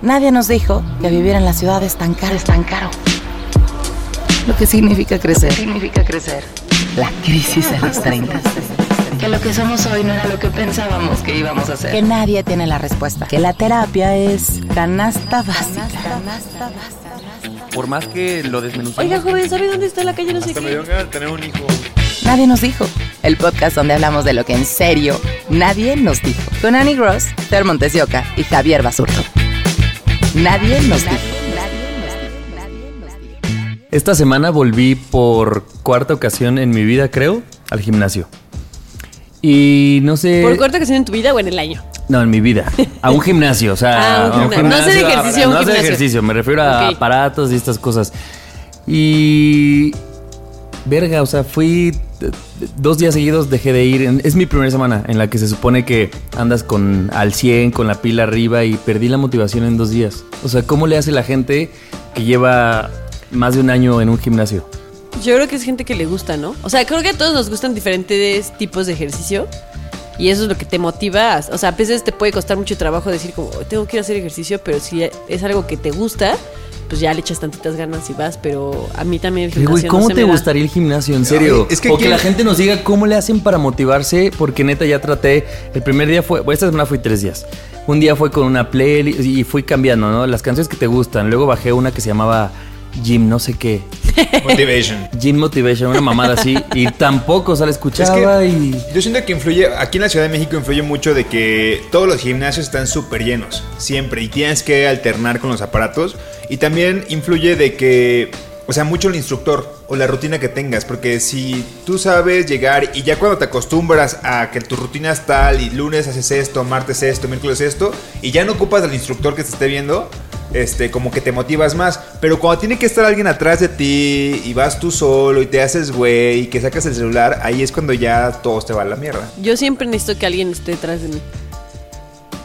Nadie nos dijo que vivir en la ciudad es tan caro, es tan caro. Lo que significa crecer. significa crecer? La crisis de los 30. Que lo que somos hoy no era lo que pensábamos que íbamos a ser. Que nadie tiene la respuesta. Que la terapia es canasta básica. Canasta básica. Por más que lo desmenucemos. Oiga, joven, ¿sabe dónde está la calle? No sé qué. me tener un hijo. Nadie nos dijo. El podcast donde hablamos de lo que en serio nadie nos dijo. Con Annie Gross, Ter Montes de Oca y Javier Basurto. Nadie nos dijo. Esta semana volví por cuarta ocasión en mi vida, creo, al gimnasio. Y no sé. ¿Por cuarta ocasión en tu vida o en el año? No, en mi vida. A un gimnasio, o sea. Ah, un gimnasio. No hacer ejercicio, a- un no hacer ejercicio, me refiero a aparatos y estas cosas. Y. Verga, o sea, fui. Dos días seguidos dejé de ir. Es mi primera semana en la que se supone que andas con al 100, con la pila arriba y perdí la motivación en dos días. O sea, ¿cómo le hace la gente que lleva más de un año en un gimnasio? Yo creo que es gente que le gusta, ¿no? O sea, creo que a todos nos gustan diferentes tipos de ejercicio. Y eso es lo que te motiva. O sea, a veces te puede costar mucho trabajo decir como, tengo que ir a hacer ejercicio, pero si es algo que te gusta, pues ya le echas tantitas ganas y vas. Pero a mí también el gimnasio güey, no ¿cómo se te me da. gustaría el gimnasio? En serio. Ay, es que o que la gente nos diga cómo le hacen para motivarse, porque neta ya traté. El primer día fue, bueno, esta semana fui tres días. Un día fue con una playlist y fui cambiando, ¿no? Las canciones que te gustan. Luego bajé una que se llamaba Gym, no sé qué. Motivation. Gym Motivation, una mamada así. Y tampoco, o sea, la escuchaba y. Yo siento que influye, aquí en la Ciudad de México influye mucho de que todos los gimnasios están súper llenos, siempre, y tienes que alternar con los aparatos. Y también influye de que, o sea, mucho el instructor o la rutina que tengas, porque si tú sabes llegar y ya cuando te acostumbras a que tu rutina es tal y lunes haces esto, martes esto, miércoles esto, y ya no ocupas al instructor que te esté viendo, este, como que te motivas más. Pero cuando tiene que estar alguien atrás de ti y vas tú solo y te haces güey y que sacas el celular, ahí es cuando ya todos te va a la mierda. Yo siempre necesito que alguien esté detrás de mí.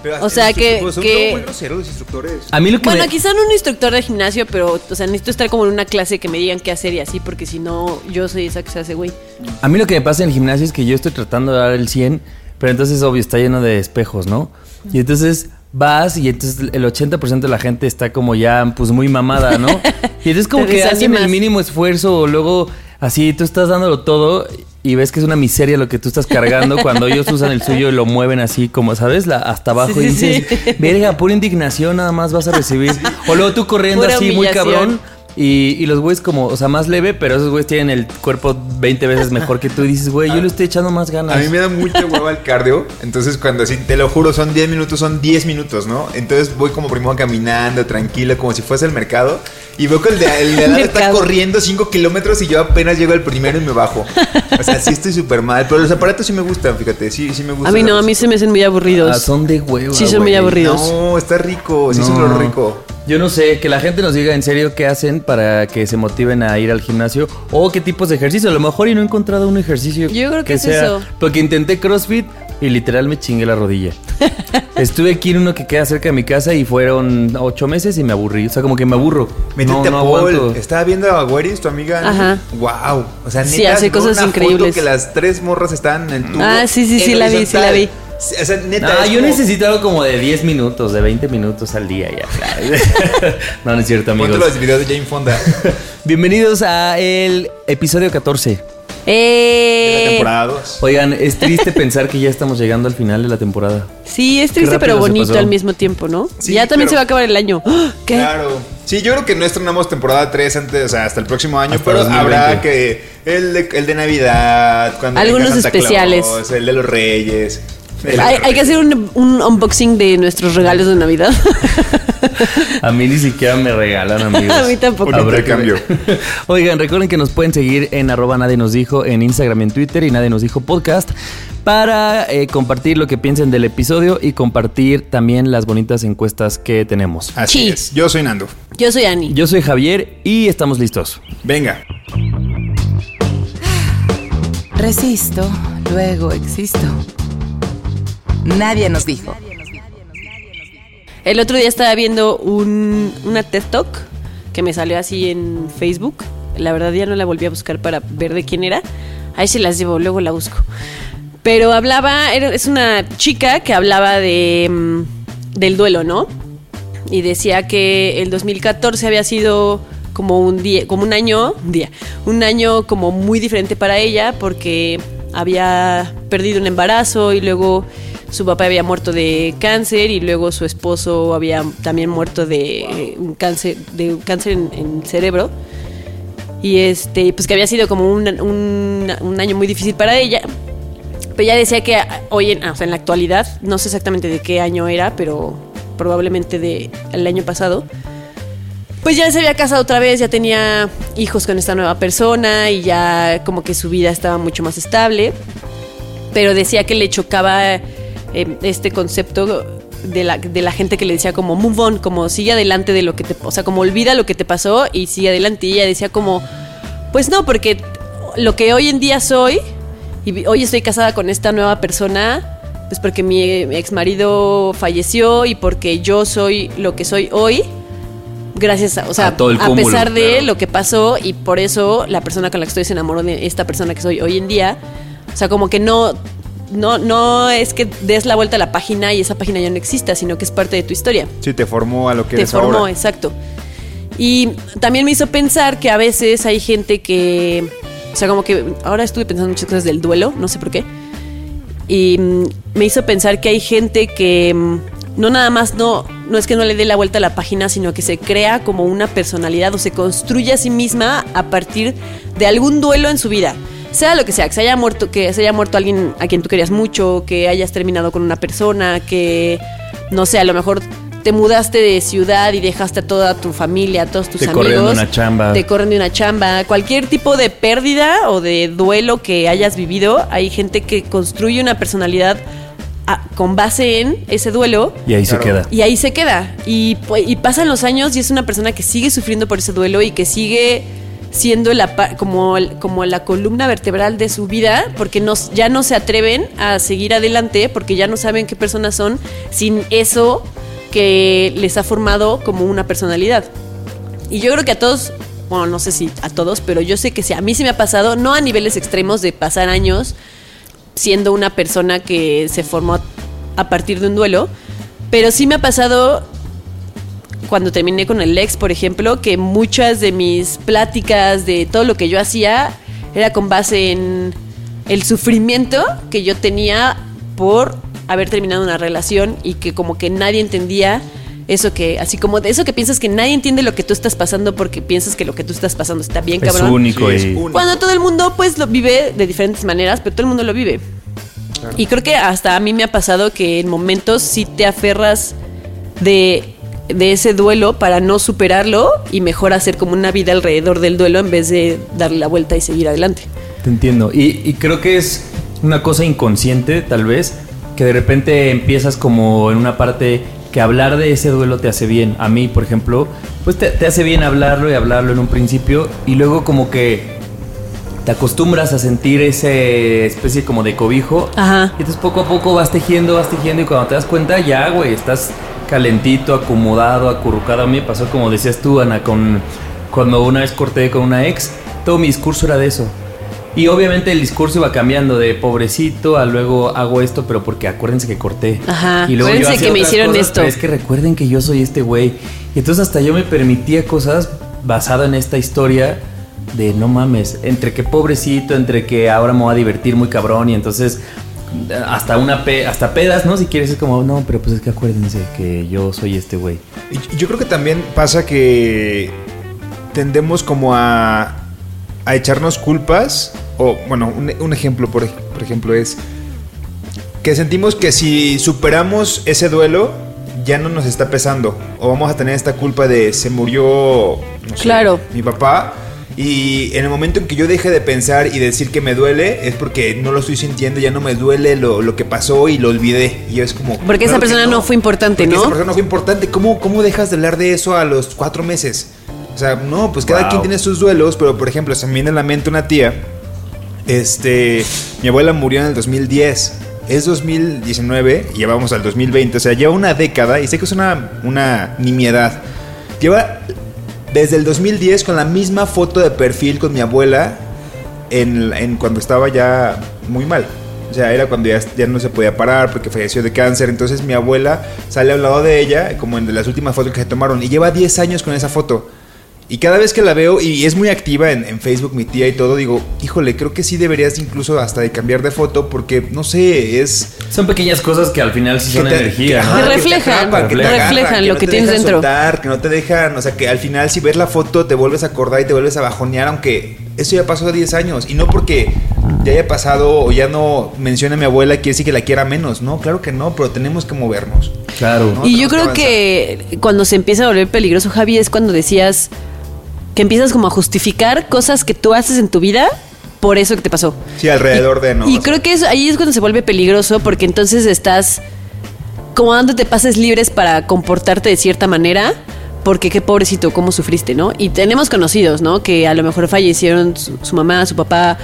Pero O sea, que- son que- muy groseros los instructores. A mí lo que Bueno, me- quizá no un instructor de gimnasio, pero, o sea, necesito estar como en una clase que me digan qué hacer y así, porque si no, yo soy esa que se hace, güey. A mí lo que me pasa en el gimnasio es que yo estoy tratando de dar el 100, pero entonces, obvio, está lleno de espejos, ¿no? Y entonces vas y entonces el 80% de la gente está como ya, pues, muy mamada, ¿no? Y entonces como que hacen el mínimo esfuerzo o luego así tú estás dándolo todo y ves que es una miseria lo que tú estás cargando cuando ellos usan el suyo y lo mueven así como, ¿sabes? La, hasta abajo Sí, y sí, dices, sí. verga, pura indignación nada más vas a recibir. O luego tú corriendo Pura así muy cabrón y, y los güeyes como, o sea, más leve, pero esos güeyes tienen el cuerpo 20 veces mejor que tú y dices, güey, yo le estoy echando más ganas. A mí me da mucha hueva el cardio. Entonces, cuando así, te lo juro, son 10 minutos, son 10 minutos, ¿no? Entonces voy como primero caminando, tranquilo, como si fuese el mercado. Y veo que el de, el de al lado está corriendo 5 kilómetros y yo apenas llego al primero y me bajo. O sea, sí estoy súper mal. Pero los aparatos sí me gustan, fíjate. Sí, sí me gustan. A mí no, a mí se me hacen muy aburridos. Ah, son de huevo. Sí, son muy aburridos. No, está rico. Sí, es No. un rico. Yo no sé, que la gente nos diga en serio qué hacen para que se motiven a ir al gimnasio o qué tipos de ejercicio. A lo mejor y no he encontrado un ejercicio Yo creo que es eso. Porque intenté CrossFit y literal me chingué la rodilla. Estuve aquí en uno que queda cerca de mi casa y fueron ocho meses y me aburrí. O sea, como que me aburro. Métete no, a Paul. Estaba viendo a Weris, tu amiga. Ajá. Wow. O sea, neta, Sí, hace cosas una foto increíbles. que las tres morras estaban en el tubo. Ah, sí, sí, sí, la vi, sí la vi. O sea, neta. No, es yo como- necesito algo como de 10 minutos, de 20 minutos al día ya. no, no es cierto, Ponte amigos. los videos de Jane Fonda Bienvenidos a el episodio 14. Eh, de la temporada 2. Oigan, es triste pensar que ya estamos llegando al final de la temporada. Sí, es triste pero bonito al mismo tiempo, ¿no? Sí, ya también pero- se va a acabar el año. ¡Ah! ¿Qué? Claro. Sí, yo creo que no estrenamos temporada 3 antes, o sea, hasta el próximo año, Hasta pero 2020. habrá que el de, el de Navidad, cuando Algunos Santa especiales. Claus, el de los Reyes. Hay, hay que hacer un, un unboxing de nuestros regalos de Navidad. A mí ni siquiera me regalan, amigos. A mí tampoco. Habrá ver. Oigan, recuerden que nos pueden seguir en arroba nadie nos dijo en Instagram y en Twitter y nadie nos dijo podcast para eh, compartir lo que piensen del episodio y compartir también las bonitas encuestas que tenemos. Así Sí. es. Yo soy Nando. Yo soy Ani. Yo soy Javier y estamos listos. Venga. Resisto, luego existo. Nadie nos dijo. El otro día estaba viendo un, una TED Talk que me salió así en Facebook. La verdad ya no la volví a buscar para ver de quién era. Ahí se las llevo, luego la busco. Pero hablaba, es una chica que hablaba de, mm, del duelo, ¿no? Y decía que el 2014 había sido como un día, como un año, un día, un año como muy diferente para ella porque había perdido un embarazo y luego su papá había muerto de cáncer y luego su esposo había también muerto de eh, un cáncer, de un cáncer en, en cerebro. Y este, pues que había sido como un, un- año muy difícil para ella. Pero ella decía que hoy, sea, en la actualidad, no sé exactamente de qué año era, pero probablemente de el año pasado. Pues ya se había casado otra vez, ya tenía hijos con esta nueva persona y ya como que su vida estaba mucho más estable. Pero decía que le chocaba eh, este concepto de la, de la gente que le decía como move on, como sigue adelante de lo que te, o sea, como olvida lo que te pasó y sigue adelante. Y ella decía como, pues no, porque lo que hoy en día soy y hoy estoy casada con esta nueva persona, pues porque mi ex marido falleció y porque yo soy lo que soy hoy. Gracias a, o sea, A todo el a cúmulo, pesar de claro. lo que pasó y por eso la persona con la que estoy se enamoró de esta persona que soy hoy en día. O sea, como que no, no, no es que des la vuelta a la página y esa página ya no exista, sino que es parte de tu historia. Sí, te formó a lo que Te eres formó, ahora. exacto. Y también me hizo pensar que a veces hay gente que, o sea, como que ahora estuve pensando muchas cosas del duelo, no sé por qué. Y mm, me hizo pensar que hay gente que mm, no nada más no, no es que no le dé la vuelta a la página, sino que se crea como una personalidad o se construye a sí misma a partir de algún duelo en su vida. Sea lo que sea, que se haya muerto, que se haya muerto alguien a quien tú querías mucho, que hayas terminado con una persona, que no sé, a lo mejor te mudaste de ciudad y dejaste a toda tu familia, a todos tus Te amigos. corrieron de una chamba. Te corren de una chamba. Cualquier tipo de pérdida o de duelo que hayas vivido, hay gente que construye una personalidad a- con base en ese duelo Y ahí se queda. y ahí se queda. Y, pu- y pasan los años y es una persona que sigue sufriendo por ese duelo y que sigue siendo la, como, como la columna vertebral de su vida porque no, ya no se atreven a seguir adelante porque ya no saben qué personas son sin eso que les ha formado como una personalidad. Y yo creo que a todos, bueno, no sé si a todos, pero yo sé que sí, a mí sí me ha pasado, no a niveles extremos de pasar años siendo una persona que se formó a partir de un duelo, pero sí me ha pasado cuando terminé con el ex, por ejemplo, que muchas de mis pláticas de todo lo que yo hacía era con base en el sufrimiento que yo tenía por haber terminado una relación y que como que nadie entendía eso que, así como de eso que piensas que nadie entiende lo que tú estás pasando porque piensas que lo que tú estás pasando está bien, Es cabrón. único Sí, es y... único. Cuando todo el mundo pues lo vive de diferentes maneras, pero todo el mundo lo vive. Y creo que hasta a mí me ha pasado que en momentos sí te aferras de, de ese duelo para no superarlo y mejor hacer como una vida alrededor del duelo en vez de darle la vuelta y seguir adelante. Te entiendo. Y, y creo que es una cosa inconsciente, tal vez, que de repente empiezas como en una parte que hablar de ese duelo te hace bien. A mí, por ejemplo, pues te, te hace bien hablarlo y hablarlo en un principio y luego como que te acostumbras a sentir ese especie como de cobijo. Ajá. Y entonces poco a poco vas tejiendo, vas tejiendo y cuando te das cuenta ya, güey, estás calentito, acomodado, acurrucado. A mí me pasó como decías tú, Ana, con cuando una vez corté con una ex, todo mi discurso era de eso. Y obviamente el discurso iba cambiando de pobrecito a luego hago esto, pero porque acuérdense que corté. Ajá, Y luego acuérdense que me hicieron cosas, esto. pero Es que recuerden que yo soy este güey. Y entonces hasta yo me permitía cosas basado en esta historia de no mames, entre que pobrecito, entre que ahora me voy a divertir muy cabrón y entonces hasta una pe- hasta pedas, ¿no? Si quieres es como, no, pero pues es que acuérdense que yo soy este güey. Yo creo que también pasa que tendemos como a, a echarnos culpas. O, bueno, un, un ejemplo, por, ej- por ejemplo, es. que sentimos que si superamos ese duelo, ya no nos está pesando. O vamos a tener esta culpa de se murió no sé, Claro. mi papá. Y en el momento en que yo deje de pensar y decir que me duele, es porque no lo estoy sintiendo, ya no me duele lo, lo que pasó y lo olvidé. Y es como. Porque esa claro que persona no fue importante, Porque ¿no? Esa persona no fue importante. ¿Cómo, ¿Cómo dejas de hablar de eso a los cuatro meses? O sea, no, pues cada Wow. quien tiene sus duelos, pero por ejemplo, se me viene a la mente una tía. Este, mi abuela murió en el 2010. Es 2019 y ya vamos al 2020. O sea, lleva una década y sé que es una, una nimiedad. Lleva desde el 2010 con la misma foto de perfil con mi abuela en, cuando estaba ya muy mal. O sea, era cuando ya, no se podía parar porque falleció de cáncer. Entonces mi abuela sale al lado de ella, como en las últimas fotos que se tomaron. Y lleva 10 años con esa foto. Y cada vez que la veo, y es muy activa en, en Facebook mi tía y todo, digo, híjole, creo que sí deberías incluso hasta de cambiar de foto porque, no sé, es... Son pequeñas cosas que al final sí son que te- energía. que- ¿no? ajá, Que te reflejan, que te reflejan agarran, lo no que te tienes dejan dentro. soltar, que no te dejan, o sea, que al final si ves la foto te vuelves a acordar y te vuelves a bajonear, aunque eso ya pasó de 10 años. Y no porque ya haya pasado o ya no menciona a mi abuela, quiere decir que la quiera menos. No, claro que no, pero tenemos que movernos. Claro. No, Y yo creo que que cuando se empieza a volver peligroso, Javi, es cuando decías que empiezas como a justificar cosas que tú haces en tu vida por eso que te pasó. Sí, alrededor de, ¿no? Y creo que eso, ahí es cuando se vuelve peligroso porque entonces estás como dándote pases libres para comportarte de cierta manera. Porque qué pobrecito, cómo sufriste, ¿no? Y tenemos conocidos, ¿no? Que a lo mejor fallecieron su, su mamá, su papá,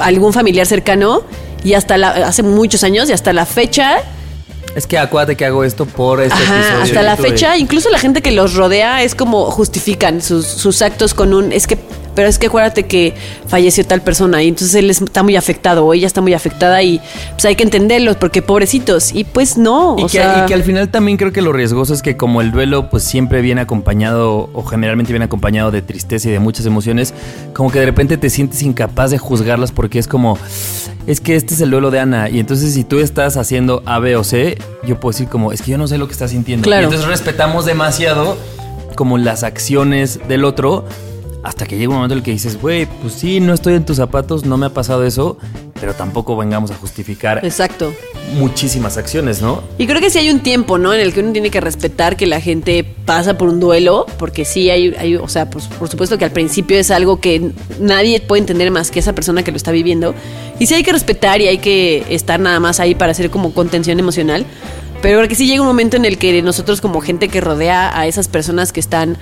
algún familiar cercano. Y hasta la, hace muchos años y hasta la fecha Es que acuérdate que hago esto por este Ajá, episodio. hasta la fecha, incluso la gente que los rodea es como justifican sus, sus actos con un, es que, pero es que acuérdate que falleció tal persona y entonces él está muy afectado o ella está muy afectada y pues hay que entenderlos porque pobrecitos y pues no, Y o que, sea, y que al final también creo que lo riesgoso es que como el duelo pues siempre viene acompañado o generalmente viene acompañado de tristeza y de muchas emociones, como que de repente te sientes incapaz de juzgarlas porque es como, es que este es el duelo de Ana y entonces si tú estás haciendo A, B o C, yo puedo decir como, es que yo no sé lo que estás sintiendo. Claro. Y entonces respetamos demasiado como las acciones del otro hasta que llega un momento en el que dices, güey, pues sí, no estoy en tus zapatos, no me ha pasado eso, pero tampoco vengamos a justificar exacto. muchísimas acciones, ¿no? Y creo que sí hay un tiempo, ¿no? En el que uno tiene que respetar que la gente pasa por un duelo, porque sí hay, hay o sea, pues, por supuesto que al principio es algo que nadie puede entender más que esa persona que lo está viviendo. Y sí hay que respetar y hay que estar nada más ahí para hacer como contención emocional. Pero creo que sí llega un momento en el que nosotros como gente que rodea a esas personas que están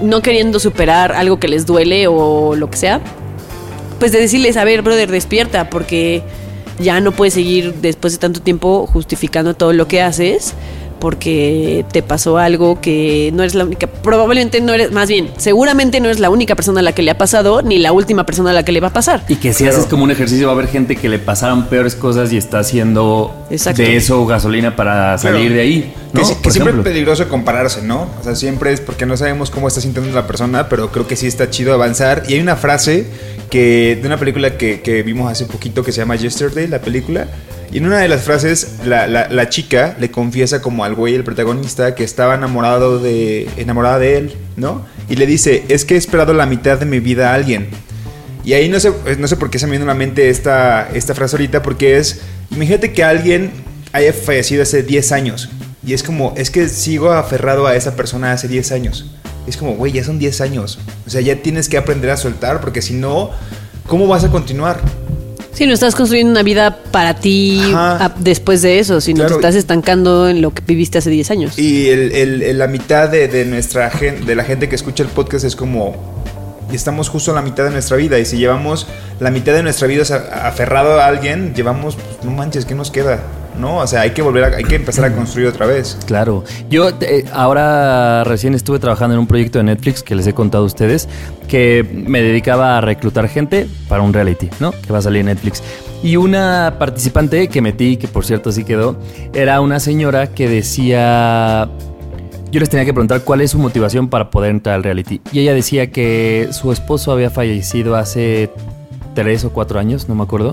no queriendo superar algo que les duele o lo que sea, pues de decirles, a ver, brother, despierta, porque ya no puedes seguir después de tanto tiempo justificando todo lo que haces, porque te pasó algo que no eres la única, probablemente no eres, más bien, seguramente no eres la única persona a la que le ha pasado, ni la última persona a la que le va a pasar. Y que si haces como un ejercicio va a haber gente que le pasaron peores cosas y está haciendo Exacto. de eso gasolina para salir Claro. de ahí. Que, ¿no? que siempre es peligroso compararse, ¿no? O sea, siempre es porque no sabemos cómo está sintiendo la persona, pero creo que sí está chido avanzar. Y hay una frase que de una película que, que vimos hace poquito que se llama Yesterday, la película. Y en una de las frases, la, la- la chica le confiesa como al güey, el protagonista, que estaba enamorado de, enamorada de él, ¿no? Y le dice, es que he esperado la mitad de mi vida a alguien. Y ahí no sé, pues, no sé por qué se me viene a la mente esta, esta frase ahorita, porque es, imagínate que alguien haya fallecido hace 10 años. Y es como, es que sigo aferrado a esa persona hace 10 años. Es como, güey, ya son 10 años. O sea, ya tienes que aprender a soltar, porque si no, ¿cómo vas a continuar? Si no estás construyendo una vida para ti a- después de eso, sino Claro. te estás estancando en lo que viviste hace 10 años. Y el- el- el- la mitad de, de nuestra gente, de la gente que escucha el podcast es como estamos justo en la mitad de nuestra vida y si llevamos la mitad de nuestra vida aferrado a alguien, llevamos pues, no manches, ¿qué nos queda? ¿No? O sea, hay que volver a, hay que empezar a construir otra vez. Claro. Yo eh, ahora recién estuve trabajando en un proyecto de Netflix que les he contado a ustedes, que me dedicaba a reclutar gente para un reality, ¿no? Que va a salir en Netflix. Y una participante que metí, que por cierto sí quedó, era una señora que decía... Yo les tenía que preguntar cuál es su motivación para poder entrar al reality. Y ella decía que su esposo había fallecido hace tres o cuatro años, no me acuerdo.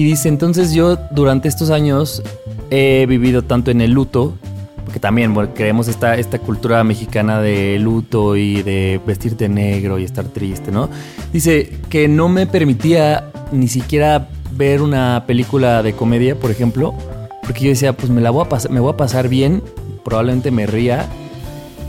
Y dice, entonces yo durante estos años he vivido tanto en el luto, porque también bueno, creemos esta, esta cultura mexicana de luto y de vestirte negro y estar triste, ¿no? Dice que no me permitía ni siquiera ver una película de comedia, por ejemplo, porque yo decía, pues me la voy a pasar, me voy a pasar bien, probablemente me ría.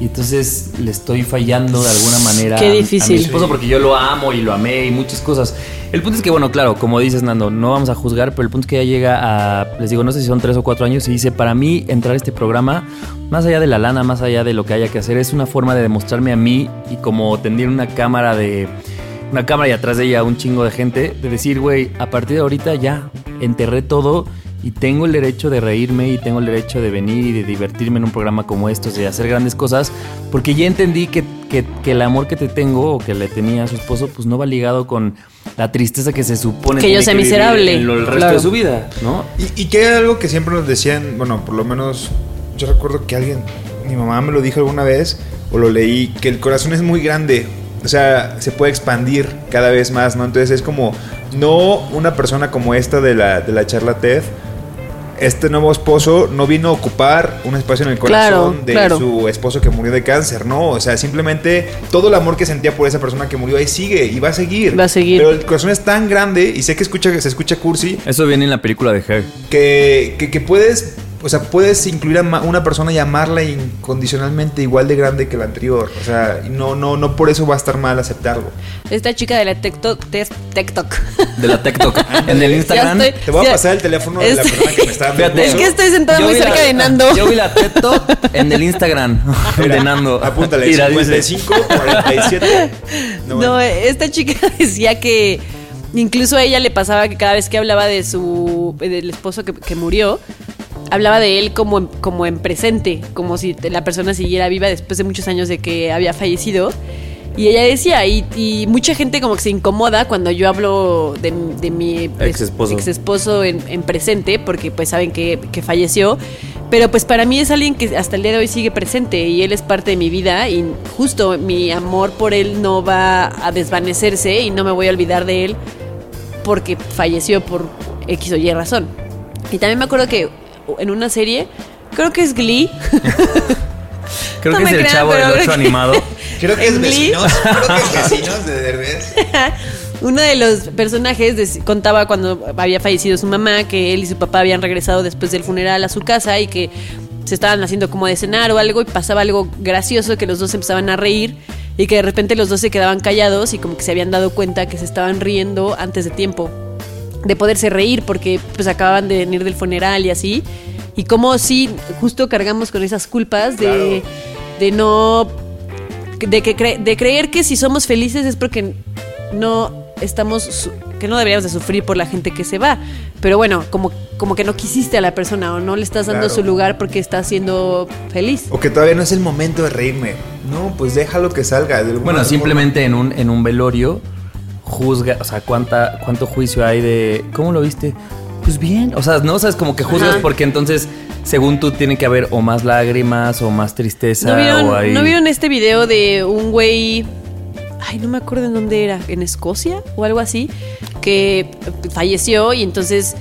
Y entonces le estoy fallando de alguna manera Qué a- difícil. a mi esposo porque yo lo amo y lo amé y muchas cosas. El punto es que, bueno, claro, como dices, Nando, no vamos a juzgar, pero el punto es que ya llega a, les digo, no sé si son tres o cuatro años y dice, para mí entrar a este programa, más allá de la lana, más allá de lo que haya que hacer, es una forma de demostrarme a mí y como tener una cámara de, una cámara y atrás de ella un chingo de gente, de decir, güey, a partir de ahorita ya enterré todo y tengo el derecho de reírme y tengo el derecho de venir y de divertirme en un programa como estos, de hacer grandes cosas, porque ya entendí que, que- que el amor que te tengo o que le tenía a su esposo, pues no va ligado con la tristeza que se supone Que yo sea miserable, en lo- el resto claro. de su vida, ¿no? Y, y que era algo que siempre nos decían, bueno, por lo menos yo recuerdo que alguien, mi mamá me lo dijo alguna vez, o lo leí, que el corazón es muy grande, o sea, se puede expandir cada vez más, ¿no? Entonces es como, no una persona como esta de la, de la charla TED, este nuevo esposo no vino a ocupar un espacio en el corazón Claro, de claro. su esposo que murió de cáncer, ¿no? O sea, simplemente todo el amor que sentía por esa persona que murió ahí sigue y va a seguir. Va a seguir. Pero el corazón es tan grande y sé que escucha que se escucha cursi, Eso viene en la película de Her. que, que, que puedes, o sea, puedes incluir a una persona y amarla incondicionalmente igual de grande que la anterior. O sea, no, no, no por eso va a estar mal aceptarlo. Esta chica de la TikTok, TikTok. De la TikTok. en el Instagram. Estoy- Te voy a pasar el teléfono de la persona que me está Fíjate. Es que estoy sentada Yo muy la- cerca de Nando. Yo vi la Talk en el Instagram Mira, de Nando. Apúntale, Mira, dice, 55, 47. No, No, bueno. esta chica decía que incluso a ella le pasaba que cada vez que hablaba de su del esposo que, que murió, hablaba de él como como en presente, como si la persona siguiera viva después de muchos años de que había fallecido. Y ella decía, y, y mucha gente como que se incomoda cuando yo hablo de, de mi Ex esposo. ex esposo en, en presente, porque pues saben que, que falleció. Pero pues para mí es alguien que hasta el día de hoy sigue presente y él es parte de mi vida y justo mi amor por él no va a desvanecerse y no me voy a olvidar de él porque falleció por X o Y razón. Y también me acuerdo que en una serie, creo que es Glee, Creo No que es el crean, chavo del pero creo 8 que- animado. Creo que es Glee. vecinos. Creo que es vecinos de Derbez. uno de los personajes contaba cuando había fallecido su mamá que él y su papá habían regresado después del funeral a su casa y que se estaban haciendo como de cenar o algo y pasaba algo gracioso que los dos empezaban a reír y que de repente los dos se quedaban callados y como que se habían dado cuenta que se estaban riendo antes de tiempo de poderse reír porque pues acababan de venir del funeral y así y como si justo cargamos con esas culpas de, de no de que cre- de creer que si somos felices es porque no estamos su- que no deberíamos de sufrir por la gente que se va pero bueno como como que no quisiste a la persona o no le estás dando Claro. su lugar porque está siendo feliz O que todavía no es el momento de reírme. No, pues déjalo que salga. de Bueno, forma. simplemente en un, en un velorio juzga, o sea, cuánta, cuánto juicio hay de. ¿Cómo lo viste? Pues bien. O sea, no, o sea, es como que juzgas Ajá. porque entonces, según tú, tiene que haber o más lágrimas o más tristeza. ¿No o vieron, hay- ¿No vieron este video de un güey? Ay, no me acuerdo en dónde era, en Escocia o algo así, que falleció y entonces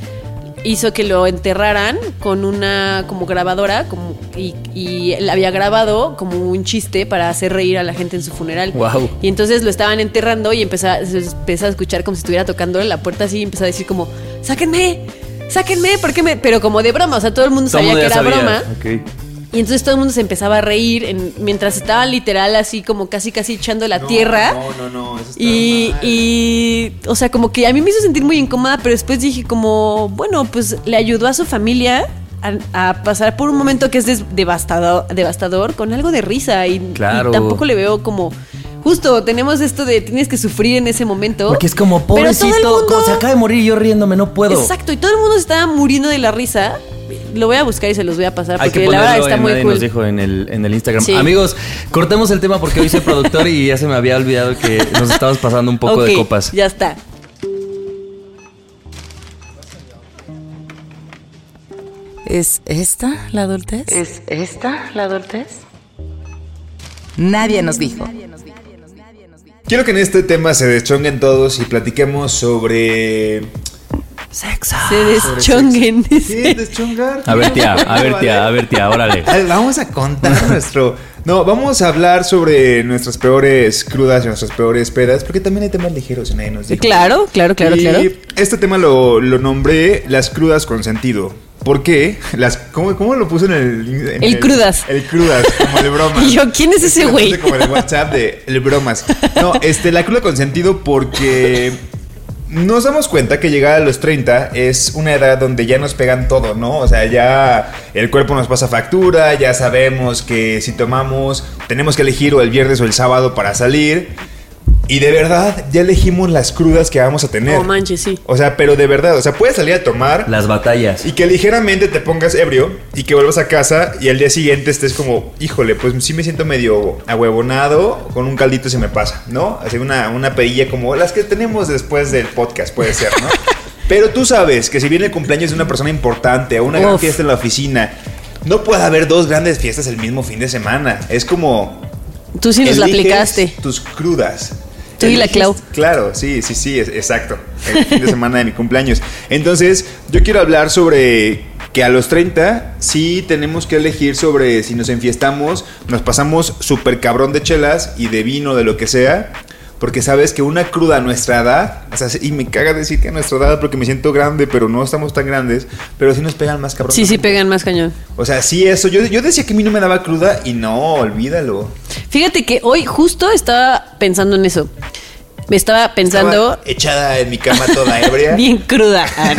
hizo que lo enterraran con una como grabadora como, y, y él había grabado como un chiste para hacer reír a la gente en su funeral. Guau. Y entonces lo estaban enterrando y empezó, empezó a escuchar como si estuviera tocando la puerta así y empezó a decir como, sáquenme, sáquenme, ¿por qué me? Pero como de broma, o sea, todo el mundo Todo sabía que era sabía. broma. Ok. Y entonces todo el mundo se empezaba a reír en- mientras estaban literal así como casi casi echando la No, tierra. No, no, no. Eso está Y, mal. y, o sea, como que a mí me hizo sentir muy incómoda, pero después dije como, bueno, pues le ayudó a su familia a, a pasar por un momento que es des- devastador, devastador con algo de risa y, tampoco le veo como, justo tenemos esto de tienes que sufrir en ese momento. Porque es como, Pero todo el pobrecito, mundo- como se acaba de morir y yo riéndome, no puedo. Exacto, y todo el mundo se estaba muriendo de la risa. Lo voy a buscar y se los voy a pasar Hay porque que la verdad está en muy nadie cool. nos dijo en el, en el Instagram. Sí. Amigos, cortemos el tema porque hoy soy productor y ya se me había olvidado que nos estábamos pasando un poco de copas. Ya está. ¿Es esta la adultez? ¿Es esta la adultez? Nadie nos dijo. Quiero que en este tema se deschonguen todos y platiquemos sobre Se deschonguen. ¿Qué? ¿Deschongar? A ver, tía, a ver, tía, a ver, tía, órale. Vamos a contar nuestro. No, vamos a hablar sobre nuestras peores crudas y nuestras peores pedas, porque también hay temas ligeros y nadie nos dijo. Claro, claro, claro, y claro. Este tema lo, lo nombré las crudas con sentido. ¿Por qué? Las, ¿cómo, cómo lo puse en el. en El crudas. El crudas, como de bromas. Y yo, ¿quién es ese que lo güey? Como el WhatsApp de el bromas. No, este, la cruda con sentido porque. Nos damos cuenta que llegar a los 30 es una edad donde ya nos pegan todo, ¿no? O sea, ya el cuerpo nos pasa factura, ya sabemos que si tomamos tenemos que elegir o el viernes o el sábado para salir. Y de verdad, ya elegimos las crudas que vamos a tener. No manches, sí. O sea, pero de verdad, o sea, puedes salir a tomar Las batallas. y que ligeramente te pongas ebrio y que vuelvas a casa y al día siguiente estés como, híjole, pues sí me siento medio ahuevonado, con un caldito se me pasa, ¿no? Así una, una perilla como las que tenemos después del podcast, puede ser, ¿no? Pero tú sabes que si viene el cumpleaños de una persona importante o una gran fiesta en la oficina, no puede haber dos grandes fiestas el mismo fin de semana. Es como... Tú sí nos la aplicaste. Tus crudas. Tú y la Clau. Claro, sí, sí, sí, es- exacto. El fin de semana de mi cumpleaños. Entonces, yo quiero hablar sobre que a los 30 sí tenemos que elegir sobre si nos enfiestamos, nos pasamos súper cabrón de chelas y de vino, de lo que sea. Porque sabes que una cruda a nuestra edad, o sea, y me caga decir que a nuestra edad porque me siento grande, pero no estamos tan grandes, pero sí nos pegan más cabrón. Sí, sí, pegan más cañón. O sea, sí, eso. Yo, yo decía que a mí no me daba cruda y no, olvídalo. Fíjate que hoy justo estaba pensando en eso. Me estaba pensando. Estaba echada en mi cama toda ebria. Bien cruda. Ah,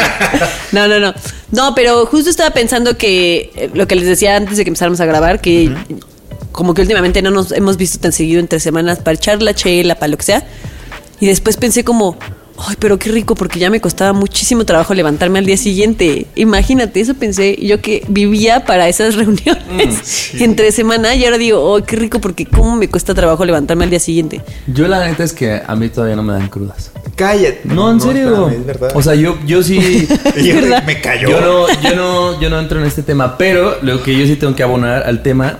no. no, no, no. No, pero justo estaba pensando que eh, lo que les decía antes de que empezáramos a grabar, que como que últimamente no nos hemos visto tan seguido entre semanas para echar la chela, para lo que sea. Y después pensé como, ay, pero qué rico, porque ya me costaba muchísimo trabajo levantarme al día siguiente. Imagínate, eso pensé yo que vivía para esas reuniones entre semana y ahora digo, ay, qué rico, porque cómo me cuesta trabajo levantarme al día siguiente. Yo la neta es que a mí todavía no me dan crudas. Cállate. No, en serio. espérame, es verdad. O sea, yo, yo sí. Me- ¿verdad? me cayó. Yo no, yo no, yo no entro en este tema, pero lo que yo sí tengo que abonar al tema,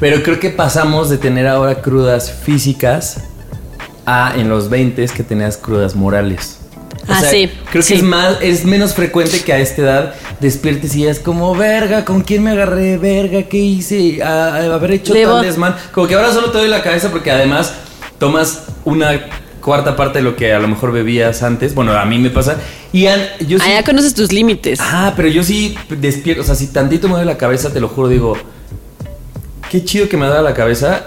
Pero creo que pasamos de tener ahora crudas físicas a en los 20 que tenías crudas morales. O Ah, sea, sí, Creo sí. que es más, es menos frecuente que a esta edad despiertes y es como, verga, ¿con quién me agarré? Verga, ¿qué hice? A, a haber hecho Debo- tal desmán. Como que ahora solo te doy la cabeza porque además tomas una cuarta parte de lo que a lo mejor bebías antes. Bueno, a mí me pasa. Y an- yo sí. Ah, ya conoces tus límites. Ah, pero yo sí despierto. O sea, si tantito me duele la cabeza, te lo juro, digo. Qué chido que me da la cabeza.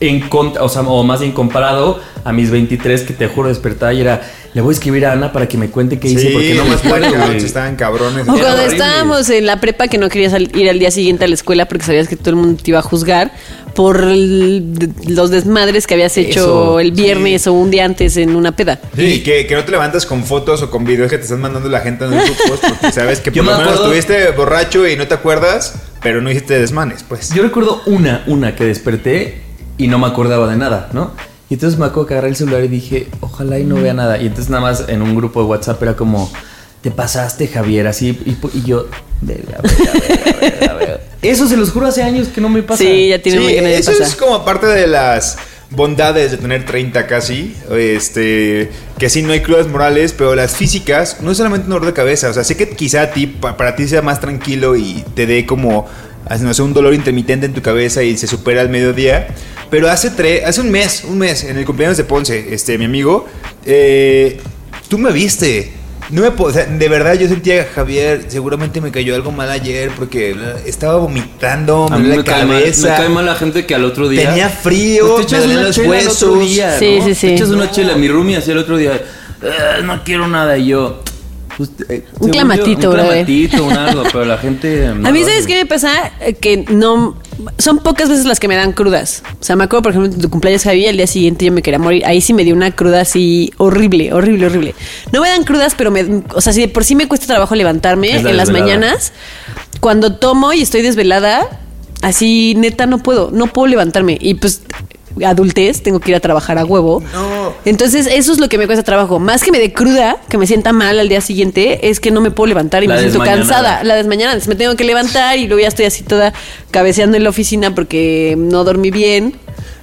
En contra, o sea, o más bien comparado a mis 23 que te juro despertaba y era, le voy a escribir a Ana para que me cuente qué hice porque no me acuerdo. Estaban cabrones. O cuando horrible. estábamos en la prepa que no querías ir al día siguiente a la escuela porque sabías que todo el mundo te iba a juzgar por el- los desmadres que habías hecho Eso, el viernes o un día antes en una peda. Sí, que, que no te levantas con fotos o con videos que te están mandando la gente en los grupos porque sabes que Yo por lo me menos acuerdo- estuviste borracho y no te acuerdas, pero no hiciste desmanes, pues. Yo recuerdo una, una que desperté y no me acordaba de nada, ¿no? Y entonces me acuerdo que agarré el celular y dije, ojalá y no vea nada. Y entonces nada más en un grupo de WhatsApp era como, te pasaste, Javier, así. Y, y yo, verga, verga, verga, verga, verga. Eso se los juro hace años que no me pasa. Sí, ya tiene Sí, un que no le eso pasa. es como parte de las bondades de tener 30 casi, este, que sí no hay crudas morales, pero las físicas no es solamente un dolor de cabeza, o sea, sé que quizá a ti, pa- para ti sea más tranquilo y te dé como, no sé, un dolor intermitente en tu cabeza y se supera al mediodía, pero hace tres, hace un mes, un mes, en el cumpleaños de Ponce, este, mi amigo, eh, tú me viste. No me puedo, o sea, de verdad yo sentía, Javier, seguramente me cayó algo mal ayer porque estaba vomitando, me A mí me la cae, mal, cabeza. me cae mal la gente que al otro día... Tenía frío, Pues te echas me una los chela el otro huesos. día, Sí, ¿no? sí, sí. Te echas una chela. Mi roomie hacía el otro día, "Eh, no quiero nada. Y yo, Pues, eh, Un clamatito, yo, Un clamatito, un algo, pero la gente. no a mí, ¿sabes qué me pasa? Eh, Que no. Son pocas veces las que me dan crudas. O sea, me acuerdo, por ejemplo, de tu cumpleaños, Javi, el día siguiente yo me quería morir. Ahí sí me dio una cruda así horrible, horrible, horrible. No me dan crudas, pero me. O sea, si de por sí me cuesta trabajo levantarme la en las mañanas, cuando tomo y estoy desvelada, así neta no puedo. No puedo levantarme. Y pues. Adultez, tengo que ir a trabajar a huevo. No. Entonces, eso es lo que me cuesta trabajo. Más que me dé cruda, que me sienta mal al día siguiente, es que no me puedo levantar y La me siento cansada. La desmañana, me tengo que levantar y luego ya estoy así toda cabeceando en la oficina porque no dormí bien.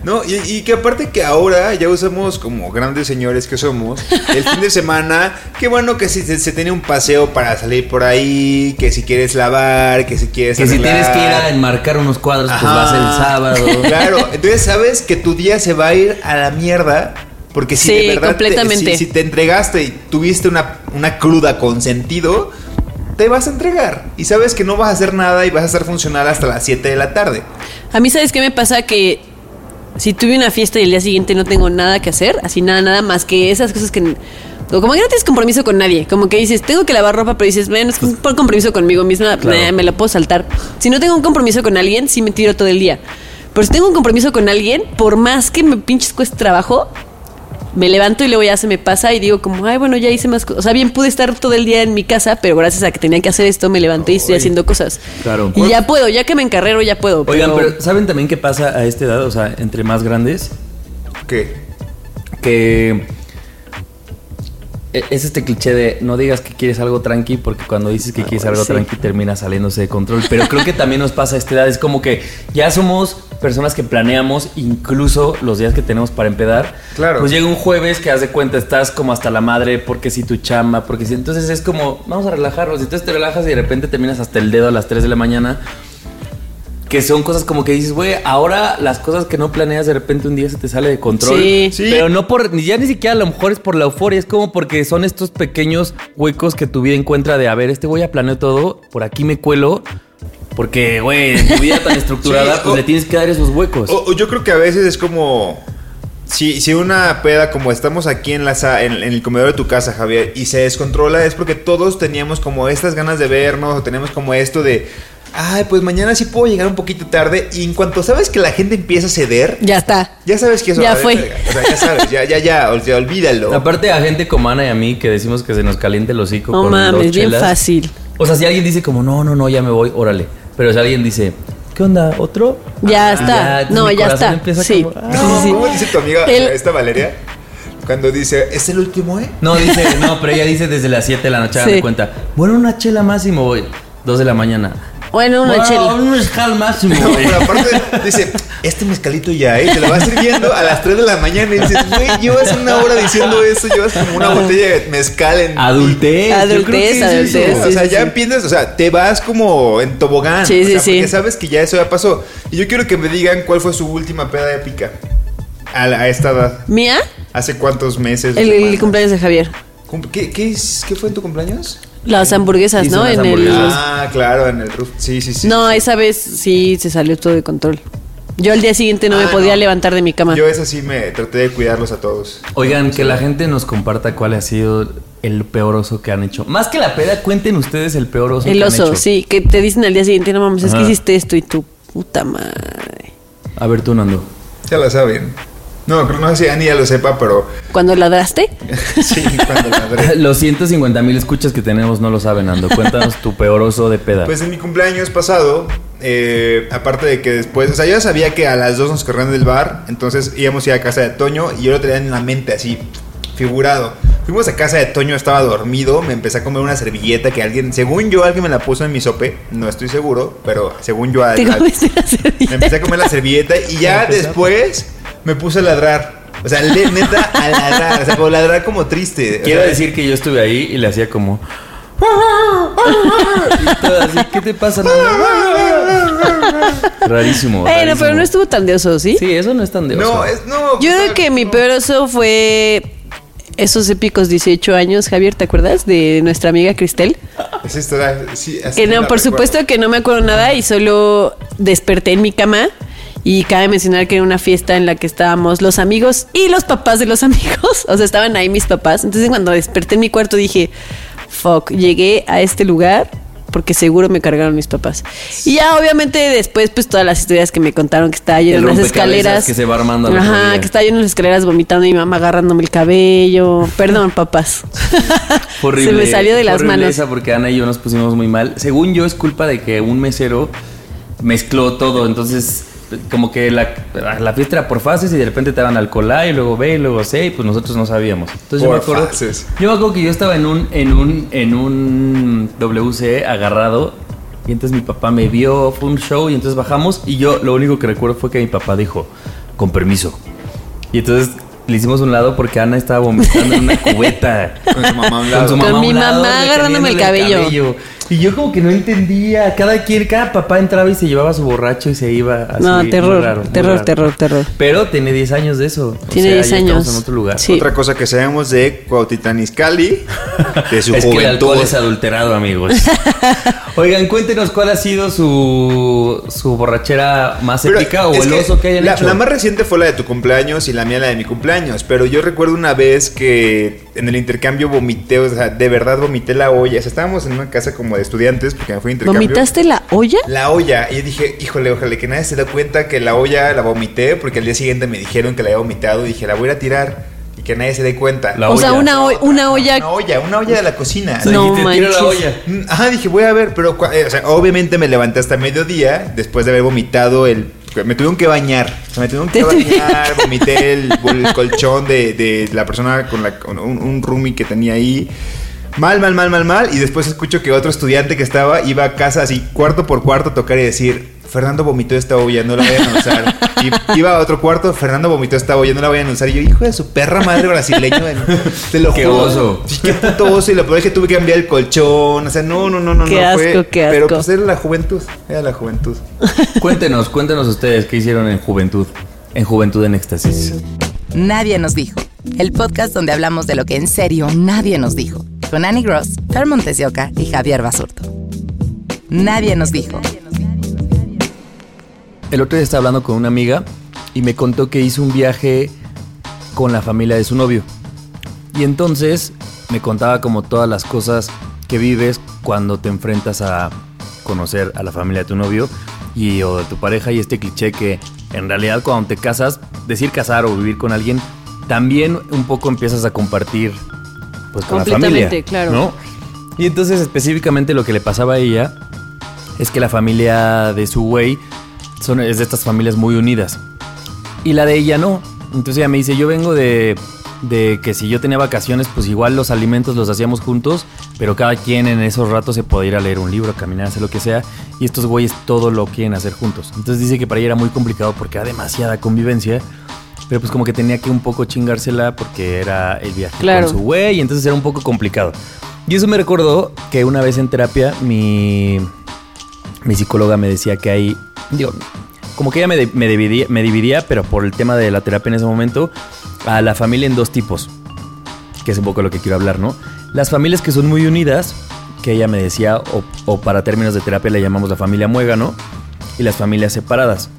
No, y, y que aparte que ahora ya usamos como grandes señores que somos, el fin de semana, qué bueno que si se, se tiene un paseo para salir por ahí, que si quieres lavar, que si quieres Que si tienes que ir a enmarcar unos cuadros, pues vas el sábado. Claro, entonces sabes que tu día se va a ir a la mierda. Porque si Sí, de verdad te- si te entregaste y tuviste una, una cruda con sentido, te vas a entregar. Y sabes que no vas a hacer nada y vas a estar funcional hasta las 7 de la tarde. A mí, ¿sabes qué me pasa? Que si tuve una fiesta y el día siguiente no tengo nada que hacer, así nada, nada más que esas cosas que... Como que no tienes compromiso con nadie. Como que dices, tengo que lavar ropa, pero dices, bueno, es que es por compromiso conmigo misma, Claro. nah, me la puedo saltar. Si no tengo un compromiso con alguien, sí me tiro todo el día. Pero si tengo un compromiso con alguien, por más que me pinches cueste trabajo, me levanto y luego ya se me pasa y digo como, ay, bueno, ya hice más cosas. O sea, bien pude estar todo el día en mi casa, pero gracias a que tenía que hacer esto, me levanté y estoy Oye. haciendo cosas. Claro. Y ya puedo, ya que me encarrero, ya puedo. Oigan, pero- pero ¿saben también qué pasa a esta edad? O sea, entre más grandes, ¿Qué? que es este cliché de no digas que quieres algo tranqui porque cuando dices que quieres algo Ah, sí. tranqui termina saliéndose de control. Pero creo que también nos pasa a esta edad. Es como que ya somos personas que planeamos incluso los días que tenemos para empedar. Claro. Pues llega un jueves que haz de cuenta estás como hasta la madre porque si tu chamba, porque si entonces es como vamos a relajarnos. Entonces te relajas y de repente terminas hasta el dedo a las 3 de la mañana. Que son cosas como que dices, güey, ahora las cosas que no planeas de repente un día se te sale de control. Sí. Sí. Pero no por, ni ya ni siquiera a lo mejor es por la euforia, es como porque son estos pequeños huecos que tu vida encuentra de, a ver, este güey ya planeó todo, por aquí me cuelo, porque, güey, en tu vida tan estructurada, Sí, pues o- le tienes que dar esos huecos. O, o yo creo que a veces es como. Si, si una peda como estamos aquí en, la, en el comedor de tu casa, Javier, y se descontrola, es porque todos teníamos como estas ganas de vernos, o tenemos como esto de. Ay, pues mañana sí puedo llegar un poquito tarde. Y en cuanto sabes que la gente empieza a ceder, Ya está. ya sabes que eso Ya va a fue. verga. O sea, ya sabes, ya, ya, ya, o sea, olvídalo. Aparte a gente como Ana y a mí que decimos que se nos caliente el hocico No con mames, dos bien chelas. fácil. O sea, si alguien dice como, no, no, no, ya me voy, órale. Pero si alguien dice, ¿qué onda? ¿Otro? Ya Ah, está. no, mi ya está. empieza Sí. como, ah. Sí, No, sí, sí. ¿Cómo dice tu amiga, El- esta Valeria? Cuando dice, ¿es el último, eh? No, dice, no, pero ella dice desde las 7 de la noche, Sí. me cuenta. Bueno, una chela más y me voy. 2 de la mañana. Bueno. Un mezcal máximo, No, pero aparte dice, este mezcalito ya, ¿eh? Te lo vas sirviendo a las 3 de la mañana y dices, güey, llevas una hora diciendo eso, llevas como una botella de mezcal en... Adultez. Adultez, creo que es adultez, o sea, sí, ya sí. empiezas, o sea, te vas como en tobogán. Sí, o sea, sí, sí. Porque sabes que ya eso ya pasó. Y yo quiero que me digan cuál fue su última peda épica a, la- a esta edad. ¿Mía? ¿Hace cuántos meses? El, cumpleaños de Javier. Cum- ¿Qué, qué, es- ¿Qué fue en tu cumpleaños? Las hamburguesas, Hizo ¿no? unas En el. hamburguesas. Ah, claro, en el roof. Sí, sí, sí. no, esa vez sí se salió todo de control. Yo al día siguiente no Ah, me podía no. levantar de mi cama. Yo esa sí me traté de cuidarlos a todos. Oigan, que la gente nos comparta cuál ha sido el peor oso que han hecho. Más que la peda, cuenten ustedes el peor oso el que han oso, hecho. sí, que te dicen al día siguiente, no mames, es que Ajá. hiciste esto y tu puta madre. A ver, tú, Nando. Ya la saben. No, creo- no sé si Ani ya lo sepa, pero Cuando ladraste, sí, cuando ladré. Los 150 mil escuchas que tenemos no lo saben, Nando. Cuéntanos tu peor oso de peda. Pues en mi cumpleaños pasado, eh, aparte de que después, o sea, yo ya sabía que a las dos nos corrían del bar, entonces íbamos a ir a casa de Toño y yo lo tenía en la mente así, figurado. Fuimos a casa de Toño, estaba dormido, me empecé a comer una servilleta que alguien, según yo, alguien me la puso en mi sope, no estoy seguro, pero según yo, la me empecé a comer la servilleta y ya después me puse a ladrar. O sea, le- neta, a ladrar, o sea, como ladrar como triste. o Quiero sea, decir que yo estuve ahí y le hacía como. Y todo así, ¿qué te pasa? Rarísimo. Bueno, rarísimo. pero no estuvo tan de oso, ¿sí? Sí, eso no es tan de oso. No, es, no. Yo pues, creo que mi peor oso fue esos épicos 18 años, Javier, ¿te acuerdas? De nuestra amiga Cristel. Esa historia, sí, así Que no, por recuerdo. supuesto que no me acuerdo nada y solo desperté en mi cama. Y cabe mencionar que era una fiesta en la que estábamos los amigos y los papás de los amigos. O sea, estaban ahí mis papás. Entonces, cuando desperté en mi cuarto dije, fuck, llegué a este lugar porque seguro me cargaron mis papás. Y ya obviamente después pues todas las historias que me contaron que estaba El en las escaleras. que se va armando Ajá, que estaba yo en las escaleras vomitando y mi mamá agarrándome el cabello. Perdón, papás. Horrible. Se me salió de las manos. esa porque Ana y yo nos pusimos muy mal. Según yo, es culpa de que un mesero mezcló todo. Entonces, como que la, la fiesta era por fases y de repente te daban alcohol A y luego B y luego C y pues nosotros no sabíamos. Entonces yo Por me acuerdo. fases. Yo me acuerdo que yo estaba en un, en un, en un WC agarrado. Y entonces mi papá me vio, fue un show y entonces bajamos y yo lo único que recuerdo fue que mi papá dijo, con permiso. Y entonces le hicimos un lado porque Ana estaba vomitando en una cubeta. Con su mamá a un Con su Con mamá a mi lado, mamá agarrándome el reteniéndole Y yo como que no entendía. Cada quien, cada papá entraba y se llevaba a su borracho y se iba así. no, terror, raro, terror, terror, terror. Pero tiene 10 años de eso. O Tiene sea, 10 ya estamos años. en otro lugar. Sí. Otra cosa que sabemos de Cuautitlán Izcalli, de su Es que el juventud. alcohol es adulterado, amigos. Oigan, cuéntenos cuál ha sido su, su borrachera más Pero épica o el que oso que hayan la, hecho. la más reciente fue la de tu cumpleaños y la mía la de mi cumpleaños. Pero yo recuerdo una vez que en el intercambio vomité, o sea, de verdad vomité la olla. O sea, estábamos en una casa como de estudiantes porque me fui a intercambio. ¿Vomitaste la olla? La olla. Y yo dije, híjole, ojalá que nadie se dé cuenta que la olla la vomité porque al día siguiente me dijeron que la había vomitado y dije, la voy a tirar y que nadie se dé cuenta. La o sea, olla. una, o- una olla. Una olla, una olla de la cocina. O sea, No dijiste, "Tira la manches. olla. Mm, Ajá, dije, voy a ver, pero eh, o sea, obviamente me levanté hasta mediodía después de haber vomitado el... Me tuvieron que bañar, o sea, me tuvieron que Te bañar, vomité el, el colchón de, de la persona con, la, con un, un roomie que tenía ahí. Mal, mal, mal, mal, mal. Y después escucho que otro estudiante que estaba iba a casa así cuarto por cuarto a tocar y decir, Fernando vomitó esta olla, no la vayan a usar. Y iba a otro cuarto, Fernando vomitó esta olla, no la vayan a usar. Y yo, hijo de su perra madre brasileño, te lo Qué juro. oso. Sí, qué puto oso. Y lo peor es que tuve que cambiar el colchón. O sea, no, no, no, no. Qué no asco, fue. qué Pero asco. pues era la juventud. Era la juventud. Cuéntenos, cuéntenos ustedes qué hicieron en juventud. En juventud en éxtasis. Nadie nos dijo. El podcast donde hablamos de lo que en serio nadie nos dijo. Con Annie Gross, Fer Montes de Oca y Javier Basurto. Nadie nos dijo. El otro día estaba hablando con una amiga y me contó que hizo un viaje con la familia de su novio. Y entonces me contaba como todas las cosas que vives cuando te enfrentas a conocer a la familia de tu novio y o de tu pareja y este cliché que en realidad cuando te casas, decir casar o vivir con alguien, también un poco empiezas a compartir pues con la familia, claro. ¿no? Y entonces específicamente lo que le pasaba a ella es que la familia de su güey son, es de estas familias muy unidas. Y la de ella no. Entonces ella me dice, yo vengo de, de que si yo tenía vacaciones, pues igual los alimentos los hacíamos juntos, pero cada quien en esos ratos se podía ir a leer un libro, a caminar, hacer lo que sea, y estos güeyes todo lo quieren hacer juntos. Entonces dice que para ella era muy complicado porque era demasiada convivencia, pero pues como que tenía que un poco chingársela porque era el viaje Claro. con su güey, y entonces era un poco complicado. Y eso me recordó que una vez en terapia mi, mi psicóloga me decía que hay, digo, como que ella me, dividía, pero por el tema de la terapia en ese momento, a la familia en dos tipos, que es un poco lo que quiero hablar, ¿no? Las familias que son muy unidas, que ella me decía, o, para términos de terapia le llamamos la familia muégano, y las familias separadas.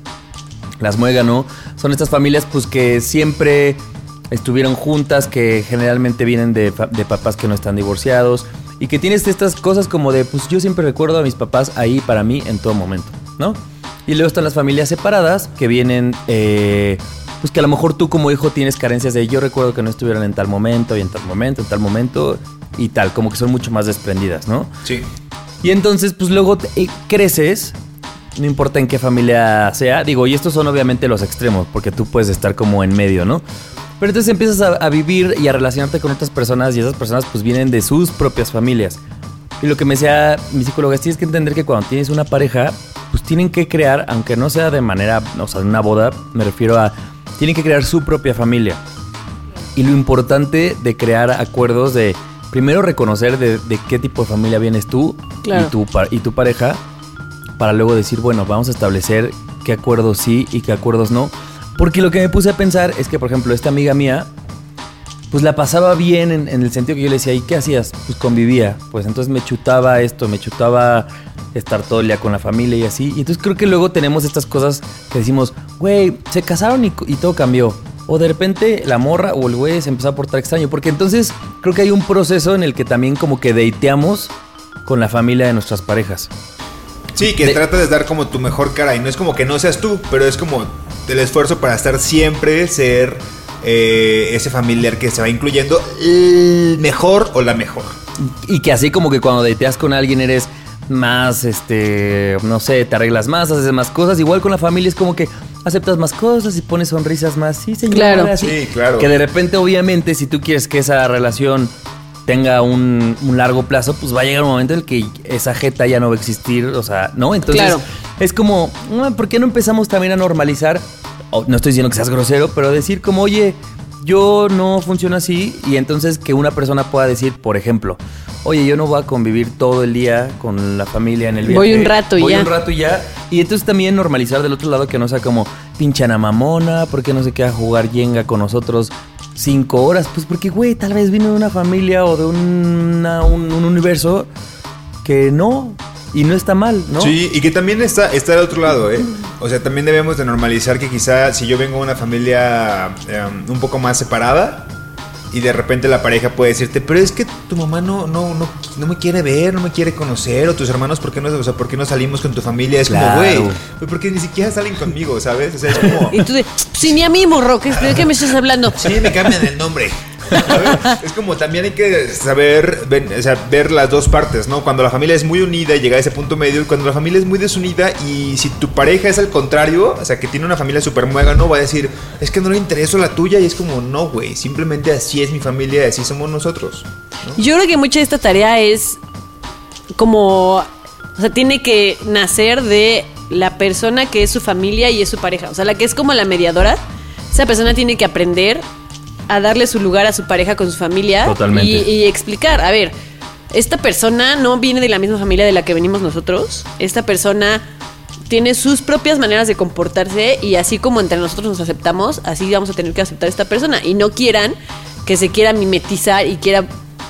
Las muégano son estas familias pues que siempre estuvieron juntas, que generalmente vienen de, de papás que no están divorciados y que tienes estas cosas como de pues yo siempre recuerdo a mis papás ahí para mí en todo momento, ¿no? Y luego están las familias separadas que vienen, eh, pues que a lo mejor tú como hijo tienes carencias de yo recuerdo que no estuvieron en tal momento y en tal momento, en tal momento y tal, como que son mucho más desprendidas, ¿no? Sí. Y entonces, pues luego te- eh, creces, no importa en qué familia sea. Digo, y estos son obviamente los extremos, porque tú puedes estar como en medio, ¿no? Pero entonces empiezas a, a vivir y a relacionarte con otras personas y esas personas pues vienen de sus propias familias. Y lo que me decía mi psicóloga es tienes que entender que cuando tienes una pareja, tienen que crear, aunque no sea de manera, o sea, en una boda, me refiero a, tienen que crear su propia familia. Y lo importante de crear acuerdos de primero reconocer de, de qué tipo de familia vienes tú Claro. y, tu, y tu pareja, para luego decir, bueno, vamos a establecer qué acuerdos sí y qué acuerdos no. Porque lo que me puse a pensar es que, por ejemplo, esta amiga mía, pues la pasaba bien en, en el sentido que yo le decía, ¿y qué hacías? Pues convivía. Pues entonces me chutaba esto, me chutaba estar todo el día con la familia y así. Y entonces creo que luego tenemos estas cosas que decimos, güey, se casaron y, y todo cambió. O de repente la morra o el güey se empezó a portar extraño. Porque entonces creo que hay un proceso en el que también como que dateamos con la familia de nuestras parejas. Sí, que De- tratas de dar como tu mejor cara y no es como que no seas tú, pero es como el esfuerzo para estar siempre, ser eh, ese familiar que se va incluyendo el mejor o la mejor. Y que así como que cuando dateas con alguien eres más, este, no sé, te arreglas más, haces más cosas. Igual con la familia es como que aceptas más cosas y pones sonrisas más. Sí, señor. Claro. Sí, claro. Que de repente, obviamente, si tú quieres que esa relación tenga un, un largo plazo, pues va a llegar un momento en el que esa jeta ya no va a existir, o sea, ¿no? Entonces, Claro. es como, "Ah, ¿por qué no empezamos también a normalizar? O, no estoy diciendo que seas grosero, pero decir como, oye, yo no funciono así y entonces que una persona pueda decir, por ejemplo, oye, yo no voy a convivir todo el día con la familia en el viaje. Voy un rato y Voy ya. un rato y ya. Y entonces también normalizar del otro lado que no sea como pinchana mamona, ¿por qué no se queda a jugar Jenga con nosotros cinco horas? Pues porque, güey, tal vez vino de una familia o de una- un, un universo que no, y no está mal, ¿no? Sí, y que también está, está del otro lado, ¿eh? O sea, también debemos de normalizar que quizá si yo vengo de una familia em, un poco más separada y de repente la pareja puede decirte, pero es que tu mamá no, no, no, no me quiere ver, no me quiere conocer, o tus hermanos, ¿por qué no, o sea, ¿por qué no salimos con tu familia? Es Claro. como, güey, güey, porque ni siquiera salen conmigo, ¿sabes? O sea, es como... Y tú de, sí, ni a mí, morro, ¿qué- ¿de qué me estás hablando? Sí, me cambian el nombre. Es como también hay que saber o sea, ver las dos partes, ¿no? Cuando la familia es muy unida y llega a ese punto medio, y cuando la familia es muy desunida y si tu pareja es al contrario, o sea, que tiene una familia súper muega, no va a decir, es que no le intereso la tuya y es como, no, güey, simplemente así es mi familia y así somos nosotros. Yo creo que mucha de esta tarea es como, o sea, tiene que nacer de la persona que es su familia y es su pareja. O sea, la que es como la mediadora. Esa persona tiene que aprender a darle su lugar a su pareja con su familia. Totalmente. Y, y explicar, a ver, esta persona no viene de la misma familia de la que venimos nosotros. Esta persona tiene sus propias maneras de comportarse y así como entre nosotros nos aceptamos, así vamos a tener que aceptar a esta persona. Y no quieran que se quiera mimetizar y quiera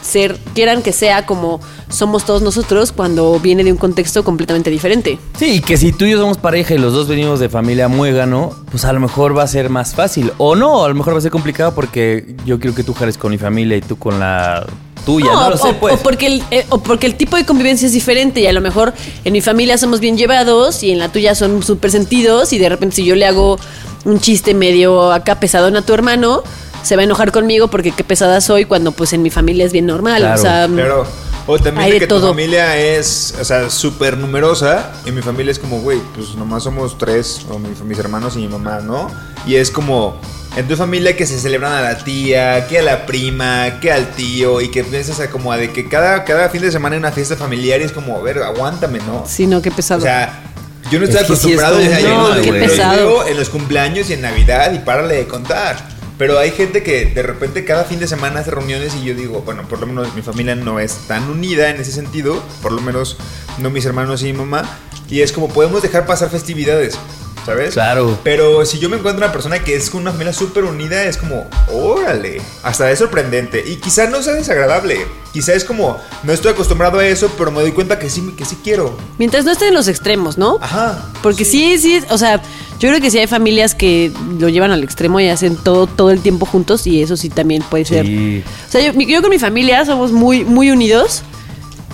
ser, quieran que sea como somos todos nosotros cuando viene de un contexto completamente diferente. Sí, y que si tú y yo somos pareja y los dos venimos de familia muégano, pues a lo mejor va a ser más fácil. O no, a lo mejor va a ser complicado porque yo quiero que tú jales con mi familia y tú con la tuya. No, lo sé, o, pues. o porque el, eh, o porque el tipo de convivencia es diferente y a lo mejor en mi familia somos bien llevados y en la tuya son súper sentidos y de repente si yo le hago un chiste medio acá pesadón a tu hermano, se va a enojar conmigo porque qué pesada soy cuando pues en mi familia es bien normal. Claro, o sea, Pero, o también Hay de que tu todo. familia es, o sea, súper numerosa. Y mi familia es como, güey, pues nomás somos tres, o mi- mis hermanos y mi mamá, ¿no? Y es como, en tu familia que se celebran a la tía, que a la prima, que al tío, y que piensas a como a de que cada, cada fin de semana hay una fiesta familiar y es como, a ver, aguántame, ¿no? sí, no, qué pesado. O sea, yo no estoy Es sí acostumbrado muy yo mal, no- güey. los pesado. veo en los cumpleaños y en Navidad y párale de contar. Pero hay gente que de repente cada fin de semana hace reuniones y yo digo, bueno, por lo menos mi familia no es tan unida en ese sentido, por lo menos no mis hermanos y mi mamá, y es como podemos dejar pasar festividades, ¿sabes? Claro. Pero si yo me encuentro una persona que es con una familia súper unida, es como, órale, hasta es sorprendente. Y quizá no sea desagradable, quizá es como, no estoy acostumbrado a eso, pero me doy cuenta que sí, que sí quiero. Mientras no estén en los extremos, ¿no? Ajá. Porque sí, sí, o sea, yo creo que sí hay familias que lo llevan al extremo y hacen todo todo el tiempo juntos y eso sí también puede ser. Sí. O sea, yo, yo con mi familia somos muy muy unidos.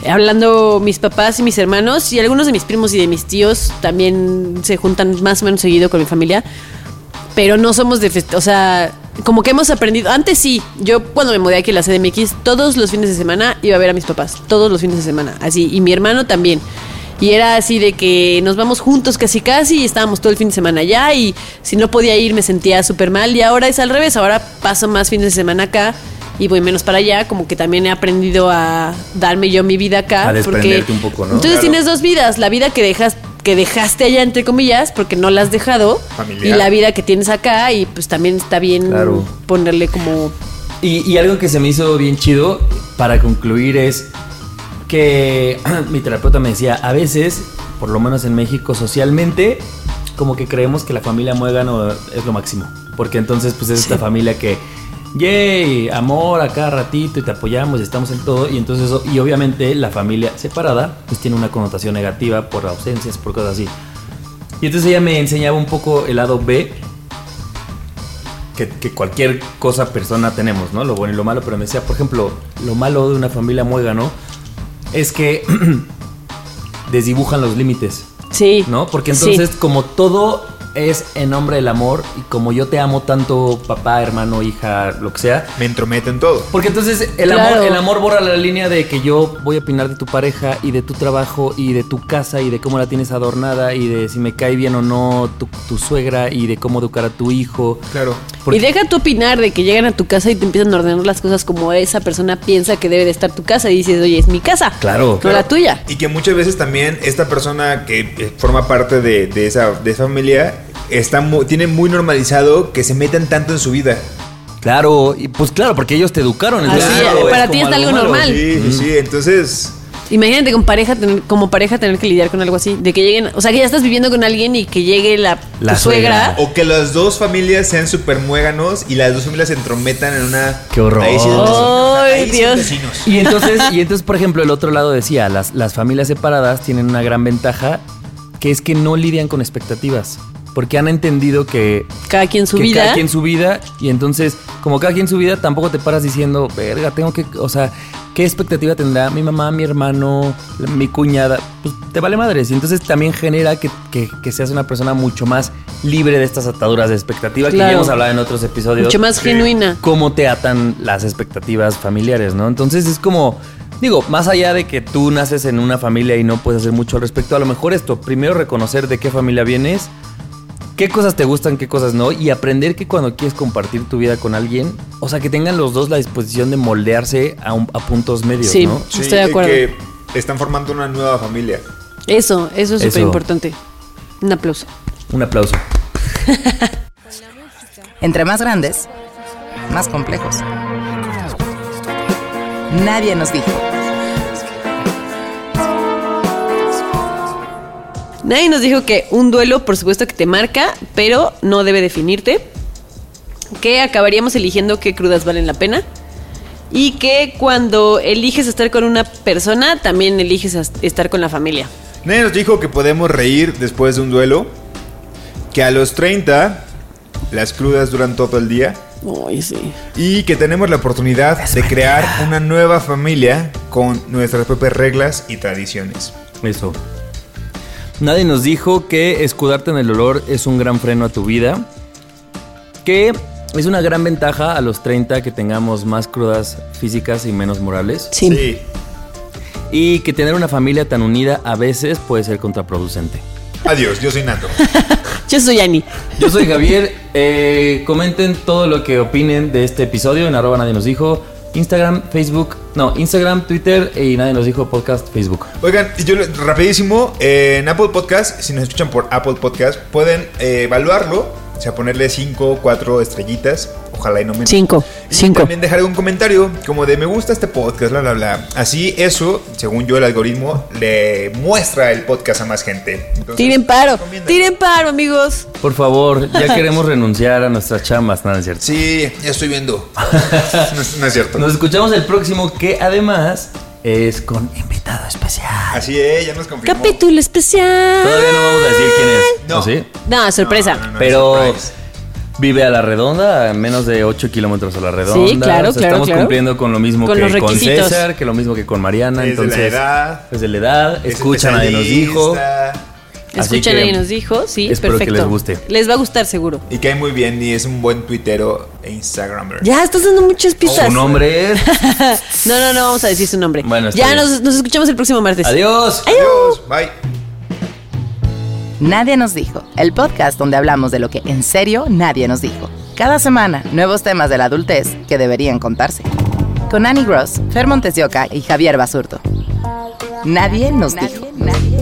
Hablando mis papás y mis hermanos y algunos de mis primos y de mis tíos también se juntan más o menos seguido con mi familia. Pero no somos de fest- o sea, como que hemos aprendido. Antes sí, yo cuando me mudé aquí a la CDMX, todos los fines de semana iba a ver a mis papás, todos los fines de semana, así, y mi hermano también. Y era así de que nos vamos juntos casi casi y estábamos todo el fin de semana allá y si no podía ir me sentía súper mal y ahora es al revés, ahora paso más fines de semana acá y voy menos para allá, como que también he aprendido a darme yo mi vida acá. A porque un poco, ¿no? Entonces Claro. tienes dos vidas, la vida que dejas que dejaste allá entre comillas porque no la has dejado Familiar. y la vida que tienes acá y pues también está bien Claro. ponerle como Y, y algo que se me hizo bien chido para concluir es que mi terapeuta me decía, a veces, por lo menos en México socialmente, como que creemos que la familia muégano es lo máximo. Porque entonces pues es esta familia que, yay, amor a cada ratito y te apoyamos y estamos en todo. Y entonces eso, y obviamente la familia separada pues tiene una connotación negativa por ausencias, por cosas así. Y entonces ella me enseñaba un poco el lado B que, que cualquier cosa, persona tenemos, ¿no? Lo bueno y lo malo, pero me decía, por ejemplo, lo malo de una familia muégano es que desdibujan los límites, Sí. ¿no? Porque Sí. entonces, como todo es en nombre del amor y como yo te amo tanto, papá, hermano, hija, lo que sea, Me entrometo en todo. porque entonces el Claro. amor, el amor borra la línea de que yo voy a opinar de tu pareja y de tu trabajo y de tu casa y de cómo la tienes adornada y de si me cae bien o no tu, tu suegra y de cómo educar a tu hijo. Claro. Porque- Y deja tu opinar de que llegan a tu casa y te empiezan a ordenar las cosas como esa persona piensa que debe de estar tu casa y dices, oye, es mi casa. Claro. No la tuya. Y que muchas veces también esta persona que eh, forma parte de, de esa, de esa familia está mu- tiene muy normalizado que se metan tanto en su vida. Claro, y pues claro, porque ellos te educaron. Así, para ti es algo normal. Sí, sí, sí. Entonces, Imagínate con pareja tener- como pareja tener que lidiar con algo así. De que lleguen, o sea, que ya estás viviendo con alguien y que llegue la, suegra. suegra. o que las dos familias sean súper muéganos y las dos familias se entrometan en una. Qué horror. Ahí sí son vecinos. Ay, son Dios. Y entonces, y entonces, por ejemplo, el otro lado decía, las, las familias separadas tienen una gran ventaja, que es que no lidian con expectativas. Porque han entendido que, Cada quien su que vida. cada quien su vida, y entonces, como cada quien su vida, tampoco te paras diciendo, verga, tengo que, o sea, ¿qué expectativa tendrá mi mamá, mi hermano, mi cuñada? Pues te vale madres. Y entonces también genera que, que, que seas una persona mucho más libre de estas ataduras de expectativa que ya hemos hablado en otros episodios mucho más genuina. cómo te atan las expectativas familiares, ¿no? Entonces es como, digo, más allá de que tú naces en una familia y no puedes hacer mucho al respecto, a lo mejor esto, primero reconocer de qué familia vienes, qué cosas te gustan, qué cosas no, y aprender que cuando quieres compartir tu vida con alguien, o sea, que tengan los dos la disposición de moldearse a, un- a puntos medios, Sí. ¿no? Sí, Estoy de acuerdo. Que están formando una nueva familia. Eso, eso es súper importante. Un aplauso. Un aplauso. Entre más grandes, más complejos. Nadie nos dijo. Nadie nos dijo que un duelo, por supuesto que te marca, pero no debe definirte. Que acabaríamos eligiendo qué crudas valen la pena. Y que cuando eliges estar con una persona, también eliges estar con la familia. Nadie nos dijo que podemos reír después de un duelo. Que a los 30 las crudas duran todo el día. Ay, sí. Y que tenemos la oportunidad de crear una nueva familia con nuestras propias reglas y tradiciones. Eso. Nadie nos dijo que escudarte en el olor es un gran freno a tu vida. Que es una gran ventaja a los 30 que tengamos más crudas físicas y menos morales. Sí. Y que tener una familia tan unida a veces puede ser contraproducente. Adiós, yo soy Nato. Yo soy Ani. Yo soy Javier. eh, comenten todo lo que opinen de este episodio en arroba nadie nos dijo. Instagram, Facebook, no, Instagram, Twitter y nadie nos dijo podcast, Facebook. Oigan, yo rapidísimo, eh, en Apple Podcast, si nos escuchan por Apple Podcast, pueden eh, evaluarlo, o sea, ponerle 5, 4 estrellitas, ojalá y no menos. Cinco. Y Cinco. también dejar un comentario como de me gusta este podcast, bla, bla, bla. Así eso, según yo, el algoritmo le muestra el podcast a más gente. Entonces, Tiren paro. Tiren paro, amigos. Por favor, ya queremos renunciar a nuestras chambas, nada es cierto. Sí, ya estoy viendo. no, no es cierto. Nos escuchamos el próximo, que además es con invitado especial. Así es, ya nos confirmó. Capítulo especial. Todavía no vamos a decir quién es. No. ¿o sí? No, sorpresa. No, no, no, Pero surprise. vive a la redonda, a menos de 8 kilómetros a la redonda. Sí, claro, O sea, claro, Estamos claro. cumpliendo con lo mismo Con que con. César, que lo mismo que con Mariana. Desde la entonces, edad. Desde la edad, Es escucha, nadie nos dijo. Que nadie nos dijo. Sí, espero que perfecto. les guste. Les va a gustar, seguro. Y cae muy bien y es un buen tuitero e instagramer. Ya, estás dando muchas pistas. Su nombre es. No, no, no vamos a decir su nombre. Bueno, está ya bien. nos, nos escuchamos el próximo martes. Adiós. Adiós. Bye. Nadie nos dijo. El podcast donde hablamos de lo que en serio nadie nos dijo. Cada semana, nuevos temas de la adultez que deberían contarse. Con Annie Gross, Fer Montesioca y Javier Basurto. Nadie nos dijo. How